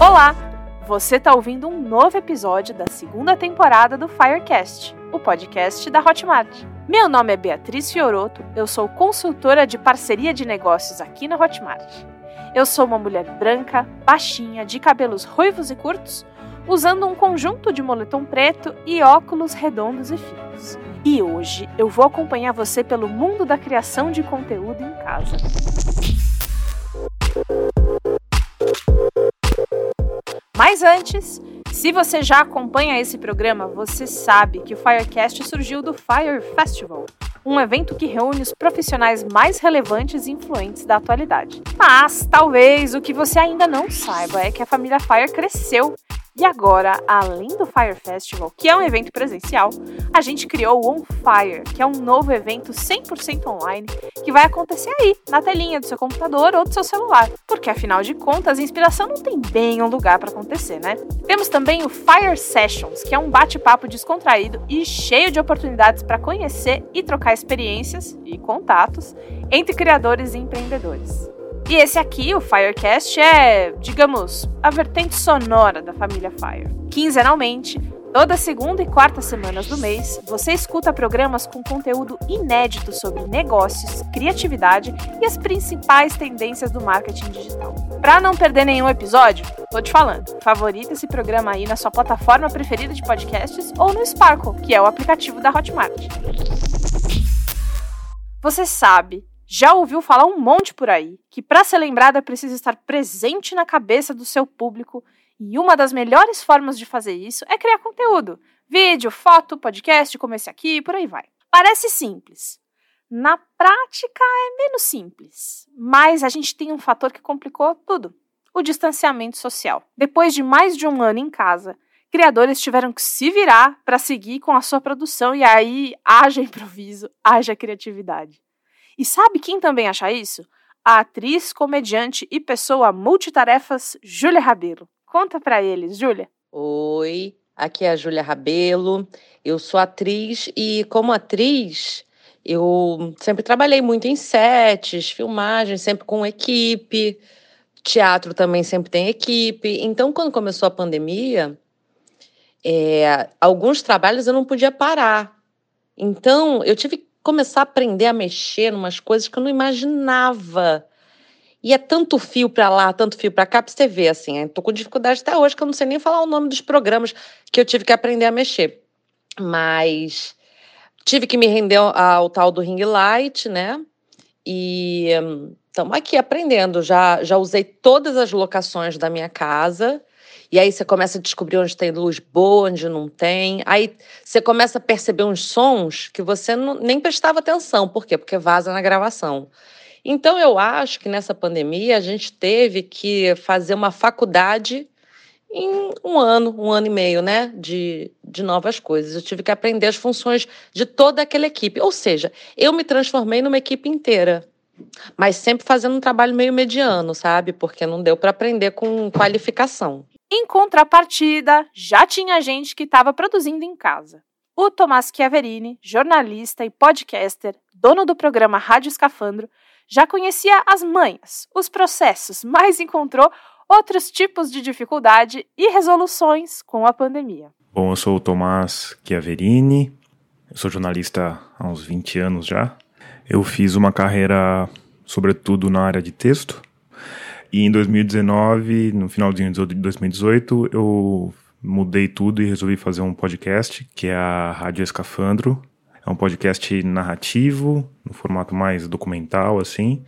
Olá! Você está ouvindo um novo episódio da segunda temporada do Firecast, o podcast da Hotmart. Meu nome é Beatriz Fioroto, eu sou consultora de parceria de negócios aqui na Hotmart. Eu sou uma mulher branca, baixinha, de cabelos ruivos e curtos, usando um conjunto de moletom preto e óculos redondos e finos. E hoje eu vou acompanhar você pelo mundo da criação de conteúdo em casa. Mas antes, se você já acompanha esse programa, você sabe que o Firecast surgiu do Fire Festival, um evento que reúne os profissionais mais relevantes e influentes da atualidade. Mas talvez o que você ainda não saiba é que a família Fire cresceu e agora, além do Fire Festival, que é um evento presencial, a gente criou o On Fire, que é um novo evento 100% online que vai acontecer aí, na telinha do seu computador ou do seu celular. Porque afinal de contas, a inspiração não tem bem um lugar para acontecer, né? Temos também o Fire Sessions, que é um bate-papo descontraído e cheio de oportunidades para conhecer e trocar experiências e contatos entre criadores e empreendedores. E esse aqui, o Firecast, é, digamos, a vertente sonora da família Fire. Quinzenalmente, toda segunda e quarta semanas do mês, você escuta programas com conteúdo inédito sobre negócios, criatividade e as principais tendências do marketing digital. Para não perder nenhum episódio, tô te falando, favorita esse programa aí na sua plataforma preferida de podcasts ou no Sparkle, que é o aplicativo da Hotmart. Você sabe já ouviu falar um monte por aí que para ser lembrada precisa estar presente na cabeça do seu público e uma das melhores formas de fazer isso é criar conteúdo. Vídeo, foto, podcast, como esse aqui, por aí vai. Parece simples. Na prática é menos simples, mas a gente tem um fator que complicou tudo: o distanciamento social. Depois de mais de um ano em casa, criadores tiveram que se virar para seguir com a sua produção e aí haja improviso, haja criatividade. E sabe quem também acha isso? A atriz, comediante e pessoa multitarefas Júlia Rabelo. Conta para eles, Júlia. Oi, aqui é a Júlia Rabelo. Eu sou atriz e como atriz, eu sempre trabalhei muito em sets, filmagens, sempre com equipe. Teatro também sempre tem equipe. Então, quando começou a pandemia, é, alguns trabalhos eu não podia parar. Então, eu tive começar a aprender a mexer em umas coisas que eu não imaginava. E é tanto fio para lá, tanto fio para cá, para você ver, assim. Estou com dificuldade até hoje, que eu não sei nem falar o nome dos programas que eu tive que aprender a mexer. Mas tive que me render ao tal do ring light, né? E estamos aqui aprendendo. Já, já usei todas as locações da minha casa. E aí você começa a descobrir onde tem luz boa, onde não tem. Aí você começa a perceber uns sons que você não, nem prestava atenção. Por quê? Porque vaza na gravação. Então eu acho que nessa pandemia a gente teve que fazer uma faculdade em um ano, um ano e meio, né, de, de novas coisas. Eu tive que aprender as funções de toda aquela equipe. Ou seja, eu me transformei numa equipe inteira mas sempre fazendo um trabalho meio mediano, sabe? Porque não deu para aprender com qualificação. Em contrapartida, já tinha gente que estava produzindo em casa. O Tomás Chiaverini, jornalista e podcaster, dono do programa Rádio Escafandro, já conhecia as manhas, os processos, mas encontrou outros tipos de dificuldade e resoluções com a pandemia. Bom, eu sou o Tomás Chiaverini, eu sou jornalista há uns 20 anos já. Eu fiz uma carreira, sobretudo, na área de texto. E em 2019, no finalzinho de 2018, eu mudei tudo e resolvi fazer um podcast, que é a Rádio Escafandro. É um podcast narrativo, no formato mais documental, assim.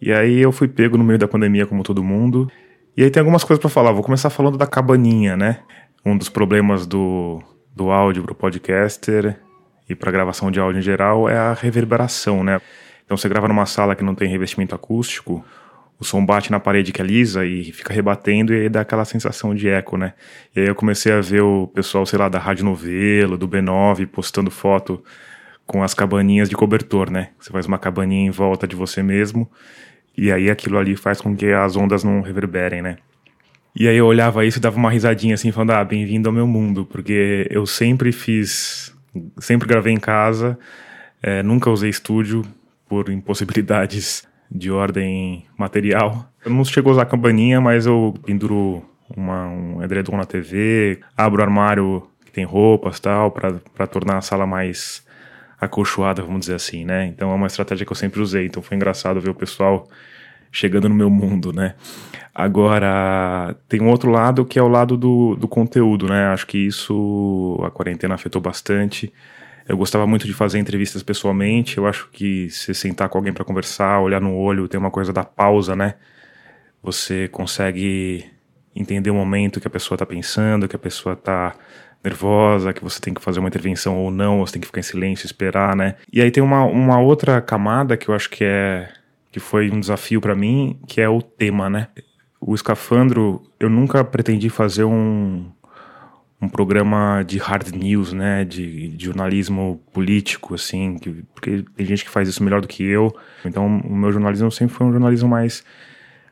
E aí eu fui pego no meio da pandemia, como todo mundo. E aí tem algumas coisas para falar. Vou começar falando da cabaninha, né? Um dos problemas do, do áudio para o podcaster e para gravação de áudio em geral é a reverberação, né? Então você grava numa sala que não tem revestimento acústico, o som bate na parede que é lisa e fica rebatendo e aí dá aquela sensação de eco, né? E aí eu comecei a ver o pessoal, sei lá, da Rádio Novelo, do B9, postando foto com as cabaninhas de cobertor, né? Você faz uma cabaninha em volta de você mesmo e aí aquilo ali faz com que as ondas não reverberem, né? E aí eu olhava isso e dava uma risadinha assim, falando, ah, bem-vindo ao meu mundo, porque eu sempre fiz, sempre gravei em casa, É, nunca usei estúdio por impossibilidades de ordem material. Eu não chego a usar campainha, mas eu penduro uma, um edredom na TV, abro o armário que tem roupas tal, para tornar a sala mais acolchoada, vamos dizer assim, né? Então é uma estratégia que eu sempre usei. Então foi engraçado ver o pessoal chegando no meu mundo, né? Agora, tem um outro lado que é o lado do, do conteúdo, né? Acho que isso a quarentena afetou bastante. Eu gostava muito de fazer entrevistas pessoalmente. Eu acho que se sentar com alguém para conversar, olhar no olho, tem uma coisa da pausa, né? Você consegue entender o momento que a pessoa está pensando, que a pessoa está nervosa, que você tem que fazer uma intervenção ou não, você tem que ficar em silêncio, esperar, né? E aí tem uma, uma outra camada que eu acho que é que foi um desafio para mim, que é o tema, né? O escafandro, eu nunca pretendi fazer um um programa de hard news, né, de, de jornalismo político, assim, que, porque tem gente que faz isso melhor do que eu. Então, o meu jornalismo sempre foi um jornalismo mais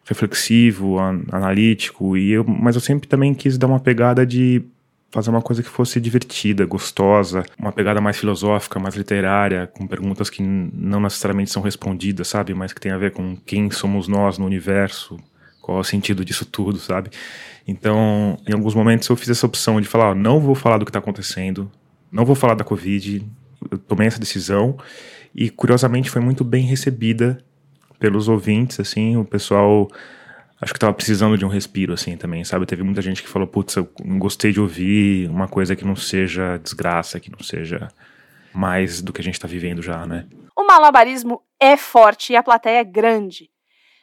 reflexivo, an analítico, e eu, mas eu sempre também quis dar uma pegada de fazer uma coisa que fosse divertida, gostosa, uma pegada mais filosófica, mais literária, com perguntas que não necessariamente são respondidas, sabe, mas que tem a ver com quem somos nós no universo, qual é o sentido disso tudo, sabe? Então, em alguns momentos eu fiz essa opção de falar, ó, não vou falar do que está acontecendo, não vou falar da Covid, eu tomei essa decisão e curiosamente foi muito bem recebida pelos ouvintes, assim, o pessoal acho que estava precisando de um respiro, assim, também, sabe? Teve muita gente que falou, putz, eu gostei de ouvir uma coisa que não seja desgraça, que não seja mais do que a gente está vivendo já, né? O malabarismo é forte e a plateia é grande.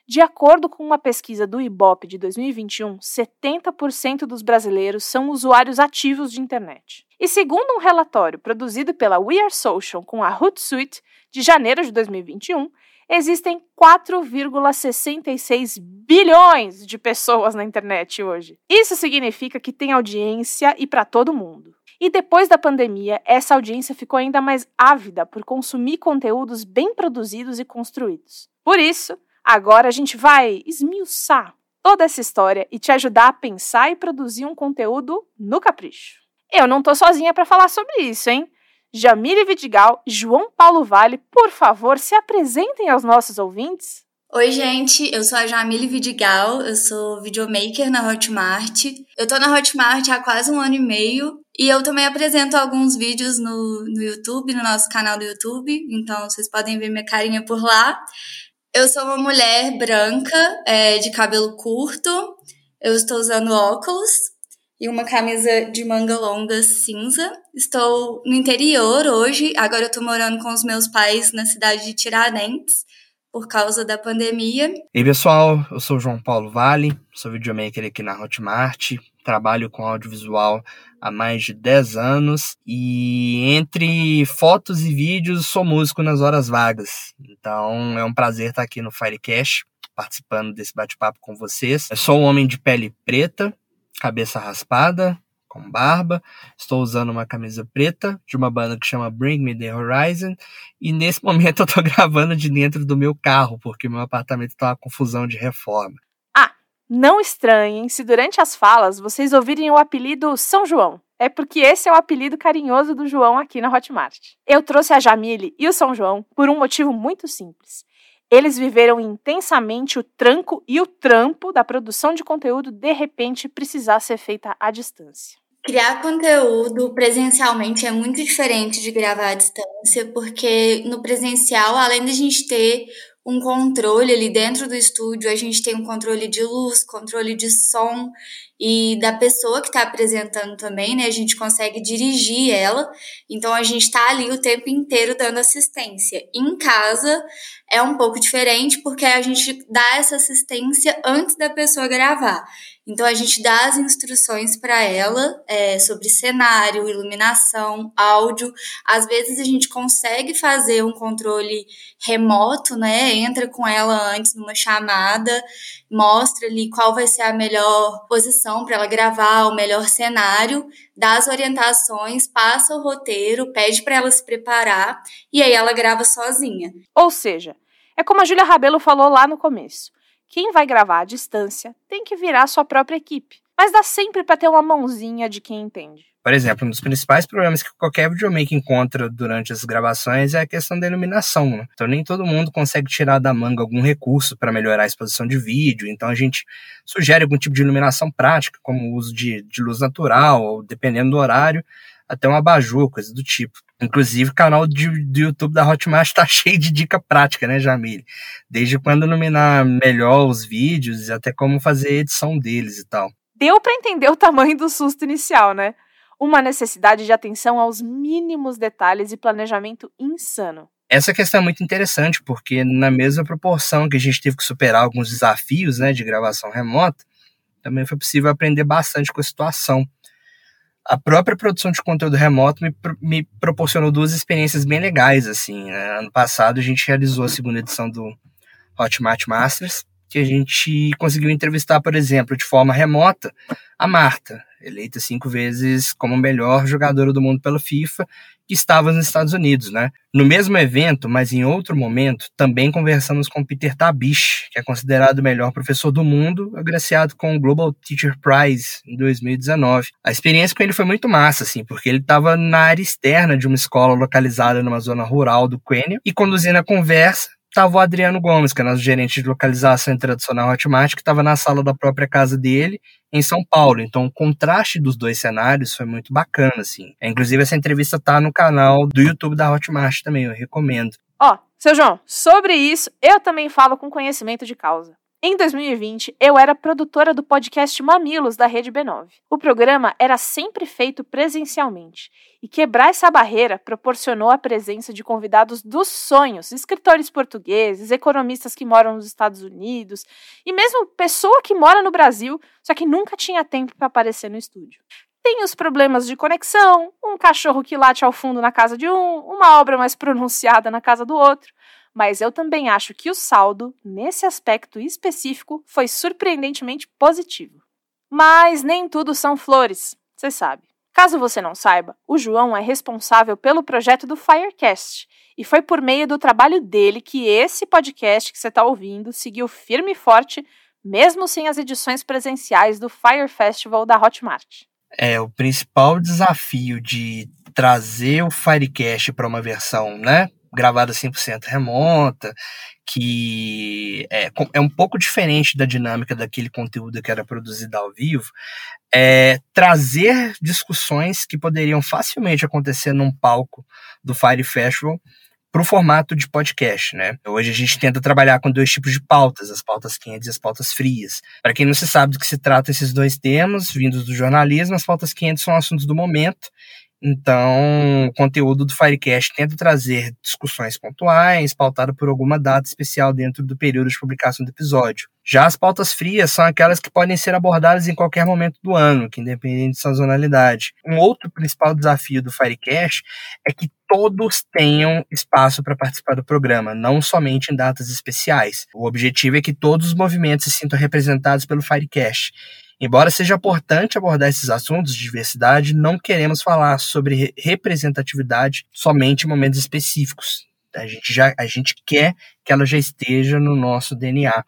De acordo com uma pesquisa do IBOP de 2021, 70% dos brasileiros são usuários ativos de internet. E segundo um relatório produzido pela We Are Social com a Hootsuite, de janeiro de 2021, existem 4,66 bilhões de pessoas na internet hoje. Isso significa que tem audiência e para todo mundo. E depois da pandemia, essa audiência ficou ainda mais ávida por consumir conteúdos bem produzidos e construídos. Por isso, Agora a gente vai esmiuçar toda essa história e te ajudar a pensar e produzir um conteúdo no capricho. Eu não tô sozinha para falar sobre isso, hein? Jamile Vidigal e João Paulo Vale, por favor, se apresentem aos nossos ouvintes. Oi, gente, eu sou a Jamile Vidigal, eu sou videomaker na Hotmart. Eu tô na Hotmart há quase um ano e meio e eu também apresento alguns vídeos no, no YouTube, no nosso canal do YouTube, então vocês podem ver minha carinha por lá. Eu sou uma mulher branca, é, de cabelo curto. Eu estou usando óculos e uma camisa de manga longa cinza. Estou no interior hoje. Agora eu estou morando com os meus pais na cidade de Tiradentes por causa da pandemia. E pessoal, eu sou João Paulo Vale, sou videomaker aqui na Hotmart, trabalho com audiovisual há mais de 10 anos e entre fotos e vídeos sou músico nas horas vagas. Então é um prazer estar aqui no Firecast participando desse bate-papo com vocês. Eu sou um homem de pele preta, cabeça raspada, com barba. Estou usando uma camisa preta de uma banda que chama Bring Me the Horizon. E nesse momento eu estou gravando de dentro do meu carro, porque meu apartamento está uma confusão de reforma. Não estranhem se durante as falas vocês ouvirem o apelido São João. É porque esse é o apelido carinhoso do João aqui na Hotmart. Eu trouxe a Jamile e o São João por um motivo muito simples. Eles viveram intensamente o tranco e o trampo da produção de conteúdo de repente precisar ser feita à distância. Criar conteúdo presencialmente é muito diferente de gravar à distância, porque no presencial, além de a gente ter um controle ali dentro do estúdio, a gente tem um controle de luz, controle de som e da pessoa que está apresentando também, né? A gente consegue dirigir ela, então a gente está ali o tempo inteiro dando assistência. Em casa é um pouco diferente porque a gente dá essa assistência antes da pessoa gravar. Então a gente dá as instruções para ela é, sobre cenário, iluminação, áudio. Às vezes a gente consegue fazer um controle remoto, né? Entra com ela antes numa chamada, mostra ali qual vai ser a melhor posição para ela gravar, o melhor cenário, dá as orientações, passa o roteiro, pede para ela se preparar e aí ela grava sozinha. Ou seja, é como a Júlia Rabelo falou lá no começo. Quem vai gravar à distância tem que virar sua própria equipe, mas dá sempre para ter uma mãozinha de quem entende. Por exemplo, um dos principais problemas que qualquer videomaker encontra durante as gravações é a questão da iluminação. Né? Então, nem todo mundo consegue tirar da manga algum recurso para melhorar a exposição de vídeo. Então, a gente sugere algum tipo de iluminação prática, como o uso de, de luz natural, ou dependendo do horário, até um abajur, coisa do tipo. Inclusive, o canal de, do YouTube da Hotmart está cheio de dica prática, né, Jamile? Desde quando iluminar melhor os vídeos e até como fazer a edição deles e tal. Deu para entender o tamanho do susto inicial, né? Uma necessidade de atenção aos mínimos detalhes e planejamento insano. Essa questão é muito interessante, porque na mesma proporção que a gente teve que superar alguns desafios né, de gravação remota, também foi possível aprender bastante com a situação. A própria produção de conteúdo remoto me, me proporcionou duas experiências bem legais. assim. Né? Ano passado a gente realizou a segunda edição do Hotmart Masters, que a gente conseguiu entrevistar, por exemplo, de forma remota, a Marta, eleita cinco vezes como melhor jogadora do mundo pela FIFA, que estava nos Estados Unidos, né? No mesmo evento, mas em outro momento, também conversamos com Peter Tabish, que é considerado o melhor professor do mundo, agraciado com o Global Teacher Prize em 2019. A experiência com ele foi muito massa, assim, porque ele estava na área externa de uma escola localizada numa zona rural do Quênia e conduzindo a conversa estava o Adriano Gomes, que é nosso gerente de localização tradicional Hotmart, que estava na sala da própria casa dele, em São Paulo. Então, o contraste dos dois cenários foi muito bacana, assim. É, inclusive, essa entrevista tá no canal do YouTube da Hotmart também, eu recomendo. Ó, oh, seu João, sobre isso, eu também falo com conhecimento de causa. Em 2020, eu era produtora do podcast Mamilos da Rede B9. O programa era sempre feito presencialmente, e quebrar essa barreira proporcionou a presença de convidados dos sonhos, escritores portugueses, economistas que moram nos Estados Unidos, e mesmo pessoa que mora no Brasil, só que nunca tinha tempo para aparecer no estúdio. Tem os problemas de conexão, um cachorro que late ao fundo na casa de um, uma obra mais pronunciada na casa do outro mas eu também acho que o saldo, nesse aspecto específico, foi surpreendentemente positivo. Mas nem tudo são flores, você sabe. Caso você não saiba, o João é responsável pelo projeto do Firecast, e foi por meio do trabalho dele que esse podcast que você está ouvindo seguiu firme e forte, mesmo sem as edições presenciais do Fire Festival da Hotmart. É, o principal desafio de trazer o Firecast para uma versão, né, gravada 100% remota, que é, é um pouco diferente da dinâmica daquele conteúdo que era produzido ao vivo, é trazer discussões que poderiam facilmente acontecer num palco do Fire Festival para o formato de podcast, né? Hoje a gente tenta trabalhar com dois tipos de pautas, as pautas quentes e as pautas frias. Para quem não se sabe do que se trata esses dois termos, vindos do jornalismo, as pautas quentes são assuntos do momento então, o conteúdo do Firecast tenta trazer discussões pontuais, pautado por alguma data especial dentro do período de publicação do episódio. Já as pautas frias são aquelas que podem ser abordadas em qualquer momento do ano, que independente de sazonalidade. Um outro principal desafio do Firecast é que todos tenham espaço para participar do programa, não somente em datas especiais. O objetivo é que todos os movimentos se sintam representados pelo Firecast. Embora seja importante abordar esses assuntos de diversidade, não queremos falar sobre representatividade somente em momentos específicos. A gente, já, a gente quer que ela já esteja no nosso DNA.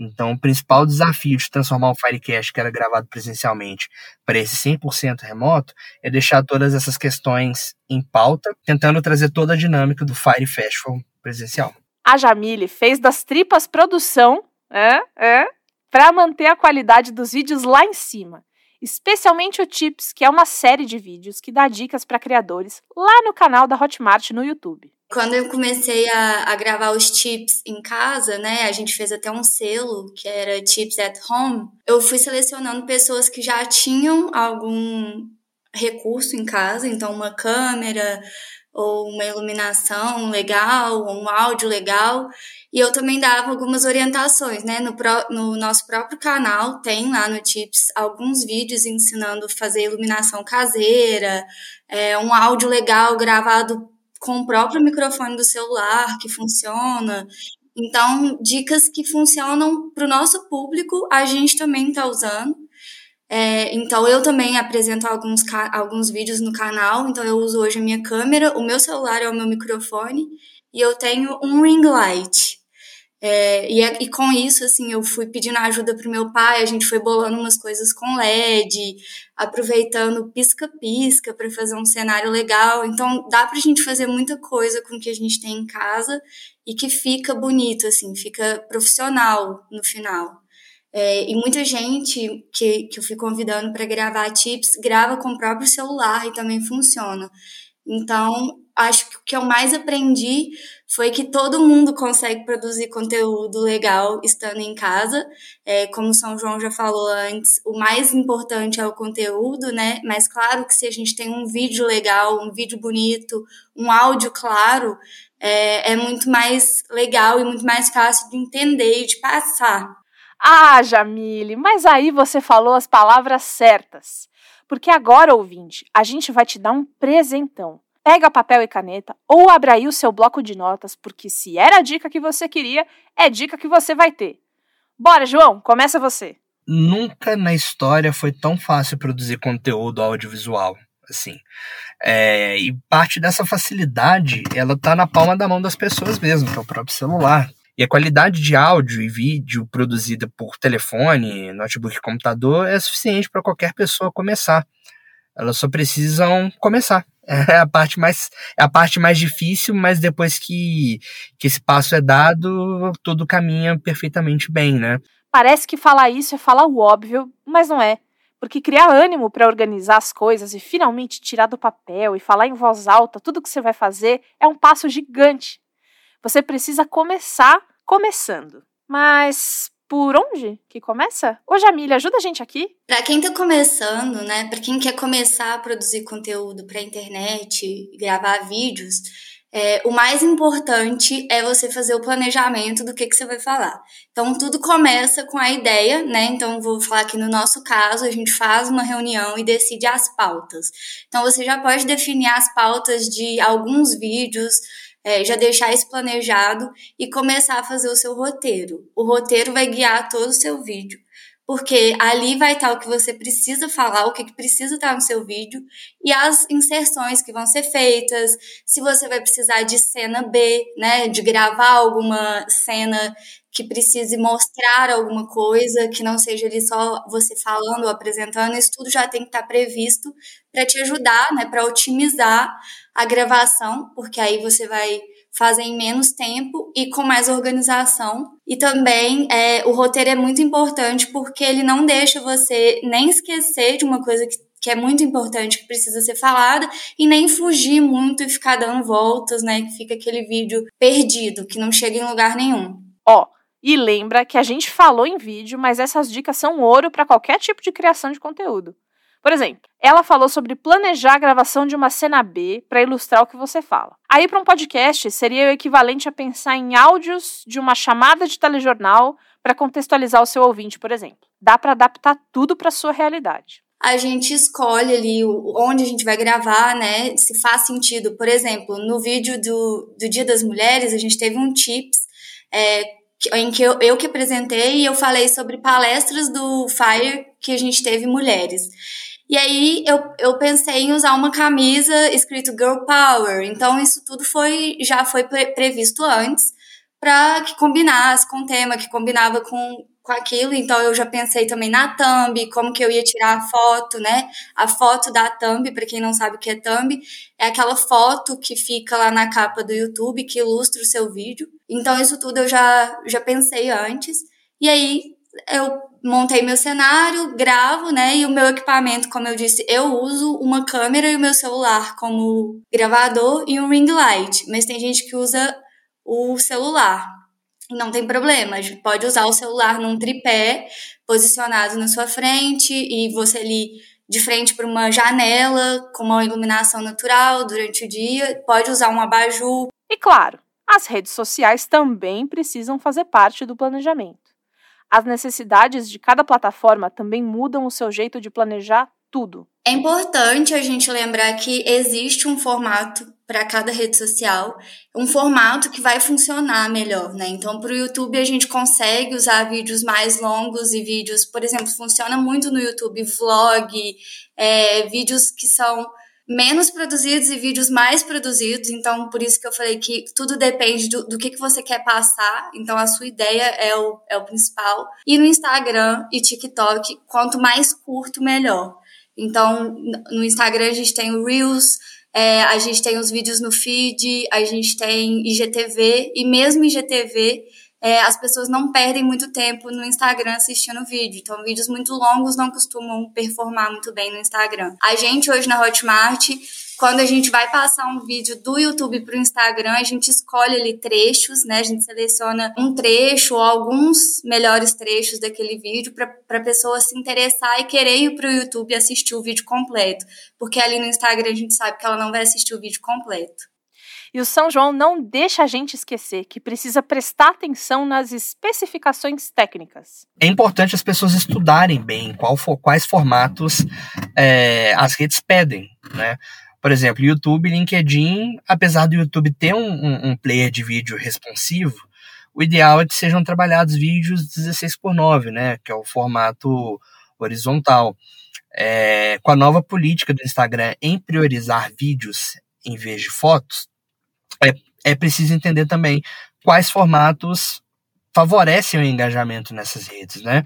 Então, o principal desafio de transformar o Firecast, que era gravado presencialmente, para esse 100% remoto, é deixar todas essas questões em pauta, tentando trazer toda a dinâmica do Fire Festival presencial. A Jamile fez das tripas produção, é, é, para manter a qualidade dos vídeos lá em cima. Especialmente o Tips, que é uma série de vídeos que dá dicas para criadores lá no canal da Hotmart no YouTube. Quando eu comecei a, a, gravar os tips em casa, né, a gente fez até um selo que era Tips at Home. Eu fui selecionando pessoas que já tinham algum recurso em casa, então uma câmera, ou uma iluminação legal, ou um áudio legal. E eu também dava algumas orientações, né? No, pro, no nosso próprio canal tem lá no Tips alguns vídeos ensinando a fazer iluminação caseira, é, um áudio legal gravado com o próprio microfone do celular que funciona. Então, dicas que funcionam para o nosso público, a gente também está usando. É, então eu também apresento alguns, alguns vídeos no canal, então eu uso hoje a minha câmera, o meu celular é o meu microfone e eu tenho um ring light. É, e, e, com isso, assim, eu fui pedindo ajuda pro meu pai, a gente foi bolando umas coisas com LED, aproveitando pisca-pisca para fazer um cenário legal. Então, dá pra gente fazer muita coisa com o que a gente tem em casa e que fica bonito, assim, fica profissional no final. É, e muita gente que, que eu fui convidando para gravar tips grava com o próprio celular e também funciona. Então, acho que o que eu mais aprendi foi que todo mundo consegue produzir conteúdo legal estando em casa. É, como o São João já falou antes, o mais importante é o conteúdo, né? Mas claro que se a gente tem um vídeo legal, um vídeo bonito, um áudio claro, é, é muito mais legal e muito mais fácil de entender e de passar. Ah, Jamile, mas aí você falou as palavras certas. Porque agora, ouvinte, a gente vai te dar um presentão. Pega papel e caneta ou abra aí o seu bloco de notas, porque se era a dica que você queria, é dica que você vai ter. Bora, João, começa você. Nunca na história foi tão fácil produzir conteúdo audiovisual. Assim, é, e parte dessa facilidade, ela tá na palma da mão das pessoas mesmo, que é o próprio celular. E a qualidade de áudio e vídeo produzida por telefone, notebook, computador é suficiente para qualquer pessoa começar. Elas só precisam começar. É a parte mais, é a parte mais difícil, mas depois que, que esse passo é dado, tudo caminha perfeitamente bem, né? Parece que falar isso é falar o óbvio, mas não é. Porque criar ânimo para organizar as coisas e finalmente tirar do papel e falar em voz alta tudo que você vai fazer é um passo gigante. Você precisa começar começando. Mas por onde que começa? Ô Jamília, ajuda a gente aqui. Para quem tá começando, né, para quem quer começar a produzir conteúdo para internet, gravar vídeos, é, o mais importante é você fazer o planejamento do que, que você vai falar. Então, tudo começa com a ideia, né? Então, vou falar aqui no nosso caso, a gente faz uma reunião e decide as pautas. Então, você já pode definir as pautas de alguns vídeos, é, já deixar isso planejado e começar a fazer o seu roteiro. O roteiro vai guiar todo o seu vídeo, porque ali vai estar o que você precisa falar, o que precisa estar no seu vídeo e as inserções que vão ser feitas, se você vai precisar de cena B, né, de gravar alguma cena que precise mostrar alguma coisa, que não seja ali só você falando ou apresentando, isso tudo já tem que estar previsto para te ajudar, né, para otimizar a gravação, porque aí você vai fazer em menos tempo e com mais organização. E também é, o roteiro é muito importante porque ele não deixa você nem esquecer de uma coisa que, que é muito importante, que precisa ser falada, e nem fugir muito e ficar dando voltas, né? Que fica aquele vídeo perdido, que não chega em lugar nenhum. Ó, e lembra que a gente falou em vídeo, mas essas dicas são ouro para qualquer tipo de criação de conteúdo. Por exemplo, ela falou sobre planejar a gravação de uma cena B para ilustrar o que você fala. Aí, para um podcast, seria o equivalente a pensar em áudios de uma chamada de telejornal para contextualizar o seu ouvinte, por exemplo. Dá para adaptar tudo para sua realidade. A gente escolhe ali onde a gente vai gravar, né? Se faz sentido. Por exemplo, no vídeo do, do Dia das Mulheres, a gente teve um tips é, em que eu, eu que apresentei e eu falei sobre palestras do FIRE que a gente teve mulheres. E aí eu, eu pensei em usar uma camisa escrito Girl Power. Então isso tudo foi já foi pre previsto antes para que combinasse com o tema, que combinava com, com aquilo. Então eu já pensei também na thumb, como que eu ia tirar a foto, né? A foto da thumb, para quem não sabe o que é thumb, é aquela foto que fica lá na capa do YouTube que ilustra o seu vídeo. Então isso tudo eu já já pensei antes. E aí eu montei meu cenário, gravo, né? E o meu equipamento, como eu disse, eu uso uma câmera e o meu celular como gravador e um ring light. Mas tem gente que usa o celular. Não tem problema, pode usar o celular num tripé posicionado na sua frente e você ali de frente para uma janela com uma iluminação natural durante o dia, pode usar um abajur. E claro, as redes sociais também precisam fazer parte do planejamento. As necessidades de cada plataforma também mudam o seu jeito de planejar tudo. É importante a gente lembrar que existe um formato para cada rede social, um formato que vai funcionar melhor, né? Então, para o YouTube a gente consegue usar vídeos mais longos e vídeos, por exemplo, funciona muito no YouTube vlog, é, vídeos que são menos produzidos e vídeos mais produzidos. Então, por isso que eu falei que tudo depende do, do que, que você quer passar. Então, a sua ideia é o, é o principal. E no Instagram e TikTok, quanto mais curto, melhor. Então, no Instagram a gente tem o Reels, é, a gente tem os vídeos no feed, a gente tem IGTV, e mesmo IGTV é, as pessoas não perdem muito tempo no Instagram assistindo vídeo. Então, vídeos muito longos não costumam performar muito bem no Instagram. A gente hoje na Hotmart, quando a gente vai passar um vídeo do YouTube para o Instagram, a gente escolhe ali trechos, né? A gente seleciona um trecho ou alguns melhores trechos daquele vídeo para a pessoa se interessar e querer ir para o YouTube assistir o vídeo completo. Porque ali no Instagram a gente sabe que ela não vai assistir o vídeo completo. E o São João não deixa a gente esquecer que precisa prestar atenção nas especificações técnicas. É importante as pessoas estudarem bem qual for, quais formatos é, as redes pedem, né? Por exemplo, YouTube, LinkedIn, apesar do YouTube ter um, um, player de vídeo responsivo, o ideal é que sejam trabalhados vídeos 16 por 9, né, que é o formato horizontal. É, com a nova política do Instagram em priorizar vídeos em vez de fotos, é, é preciso entender também quais formatos favorecem o engajamento nessas redes, né?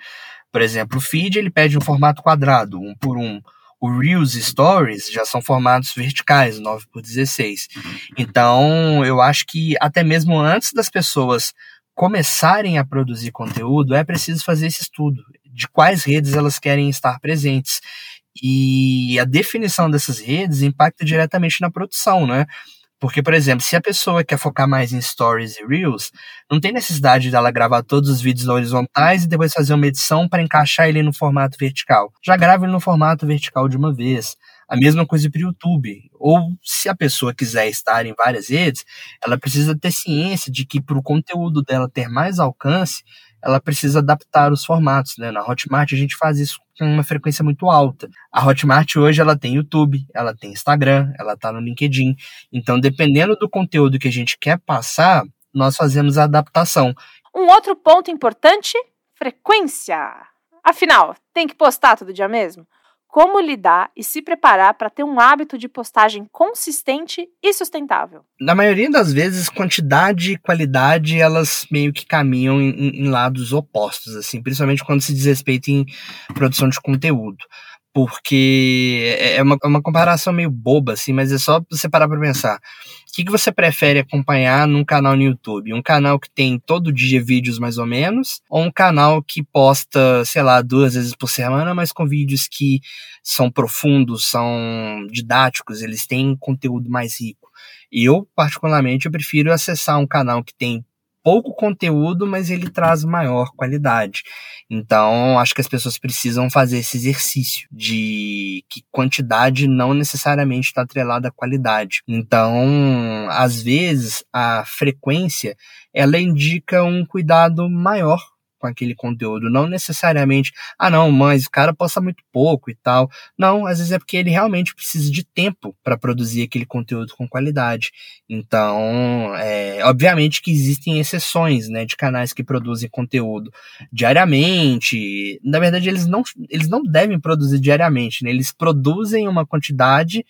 Por exemplo, o feed ele pede um formato quadrado, um por um. O Reels Stories já são formatos verticais, 9 por 16. Então, eu acho que até mesmo antes das pessoas começarem a produzir conteúdo, é preciso fazer esse estudo de quais redes elas querem estar presentes. E a definição dessas redes impacta diretamente na produção, né? Porque, por exemplo, se a pessoa quer focar mais em stories e reels, não tem necessidade dela gravar todos os vídeos horizontais e depois fazer uma edição para encaixar ele no formato vertical. Já grava ele no formato vertical de uma vez. A mesma coisa para o YouTube. Ou se a pessoa quiser estar em várias redes, ela precisa ter ciência de que para o conteúdo dela ter mais alcance, ela precisa adaptar os formatos, né? Na Hotmart a gente faz isso com uma frequência muito alta. A Hotmart hoje ela tem YouTube, ela tem Instagram, ela está no LinkedIn. Então, dependendo do conteúdo que a gente quer passar, nós fazemos a adaptação. Um outro ponto importante, frequência. Afinal, tem que postar todo dia mesmo? Como lidar e se preparar para ter um hábito de postagem consistente e sustentável. Na maioria das vezes, quantidade e qualidade elas meio que caminham em, em lados opostos, assim, principalmente quando se diz respeito em produção de conteúdo porque é, é uma, é uma comparação meio boba, assim, mas é só você parar para pensar. O que, que você prefere acompanhar num canal no YouTube? Um canal que tem todo dia vídeos mais ou menos, ou um canal que posta, sei lá, duas vezes por semana, mas com vídeos que são profundos, são didáticos, eles têm conteúdo mais rico. Eu, particularmente, eu prefiro acessar um canal que tem pouco conteúdo, mas ele traz maior qualidade. Então, acho que as pessoas precisam fazer esse exercício de que quantidade não necessariamente está atrelada à qualidade. Então, às vezes, a frequência ela indica um cuidado maior com aquele conteúdo. Não necessariamente, ah, não, mas o cara posta muito pouco e tal. Não, às vezes é porque ele realmente precisa de tempo para produzir aquele conteúdo com qualidade. Então, é, obviamente que existem exceções, né, de canais que produzem conteúdo diariamente. Na verdade, eles não, eles não devem produzir diariamente, né? Eles produzem uma quantidade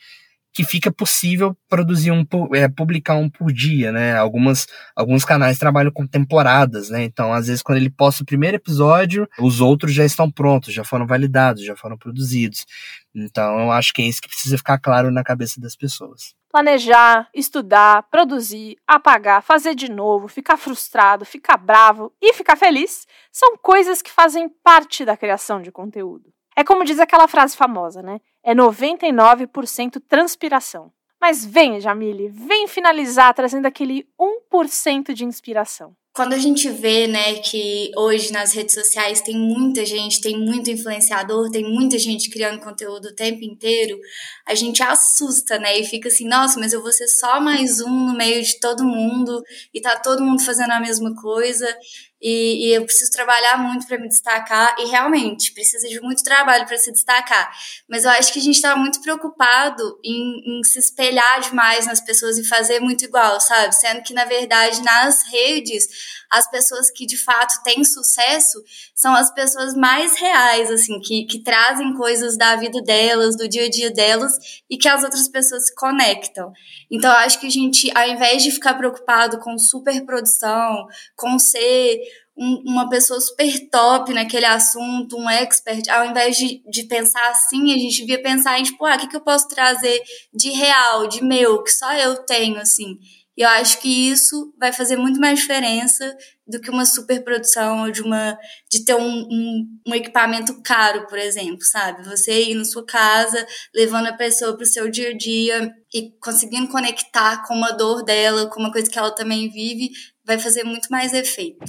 que fica possível produzir um, é, publicar um por dia, né? Algumas, alguns canais trabalham com temporadas, né? Então, às vezes, quando ele posta o primeiro episódio, os outros já estão prontos, já foram validados, já foram produzidos. Então, eu acho que é isso que precisa ficar claro na cabeça das pessoas. Planejar, estudar, produzir, apagar, fazer de novo, ficar frustrado, ficar bravo e ficar feliz são coisas que fazem parte da criação de conteúdo. É como diz aquela frase famosa, né? É 99% transpiração. Mas vem, Jamile, vem finalizar trazendo aquele 1% de inspiração quando a gente vê, né, que hoje nas redes sociais tem muita gente, tem muito influenciador, tem muita gente criando conteúdo o tempo inteiro, a gente assusta, né, e fica assim, nossa, mas eu vou ser só mais um no meio de todo mundo e tá todo mundo fazendo a mesma coisa e, e eu preciso trabalhar muito para me destacar e realmente precisa de muito trabalho para se destacar. Mas eu acho que a gente está muito preocupado em, em se espelhar demais nas pessoas e fazer muito igual, sabe? Sendo que na verdade nas redes as pessoas que de fato têm sucesso são as pessoas mais reais, assim, que, que trazem coisas da vida delas, do dia a dia delas e que as outras pessoas se conectam. Então, eu acho que a gente, ao invés de ficar preocupado com superprodução, com ser um, uma pessoa super top naquele assunto, um expert, ao invés de, de pensar assim, a gente devia pensar em, tipo, ah, o que, que eu posso trazer de real, de meu, que só eu tenho, assim. E eu acho que isso vai fazer muito mais diferença do que uma superprodução ou de uma de ter um, um, um, equipamento caro, por exemplo, sabe? Você ir na sua casa, levando a pessoa para o seu dia a dia e conseguindo conectar com uma dor dela, com uma coisa que ela também vive, vai fazer muito mais efeito.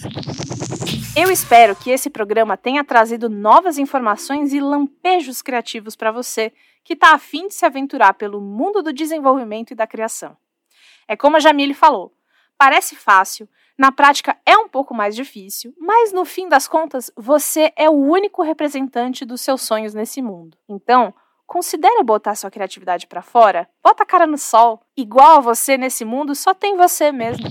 Eu espero que esse programa tenha trazido novas informações e lampejos criativos para você que está afim de se aventurar pelo mundo do desenvolvimento e da criação. É como a Jamile falou: parece fácil, na prática é um pouco mais difícil, mas no fim das contas, você é o único representante dos seus sonhos nesse mundo. Então, considere botar sua criatividade para fora, bota a cara no sol. Igual a você nesse mundo, só tem você mesmo.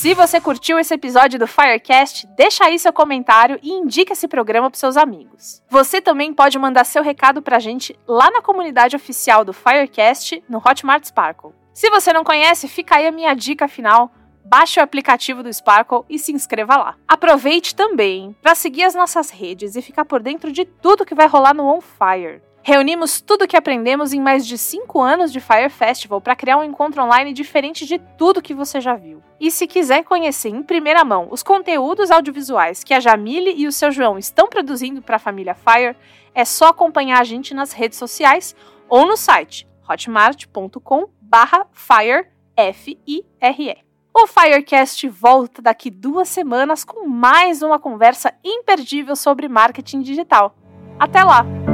Se você curtiu esse episódio do Firecast, deixa aí seu comentário e indique esse programa para seus amigos. Você também pode mandar seu recado para a gente lá na comunidade oficial do Firecast no Hotmart Sparkle. Se você não conhece, fica aí a minha dica final. Baixe o aplicativo do Sparkle e se inscreva lá. Aproveite também para seguir as nossas redes e ficar por dentro de tudo que vai rolar no On Fire. Reunimos tudo o que aprendemos em mais de 5 anos de Fire Festival para criar um encontro online diferente de tudo que você já viu. E se quiser conhecer em primeira mão os conteúdos audiovisuais que a Jamile e o seu João estão produzindo para a família Fire, é só acompanhar a gente nas redes sociais ou no site hotmart.com barra Fire, F-I-R-E. O Firecast volta daqui duas semanas com mais uma conversa imperdível sobre marketing digital. Até lá!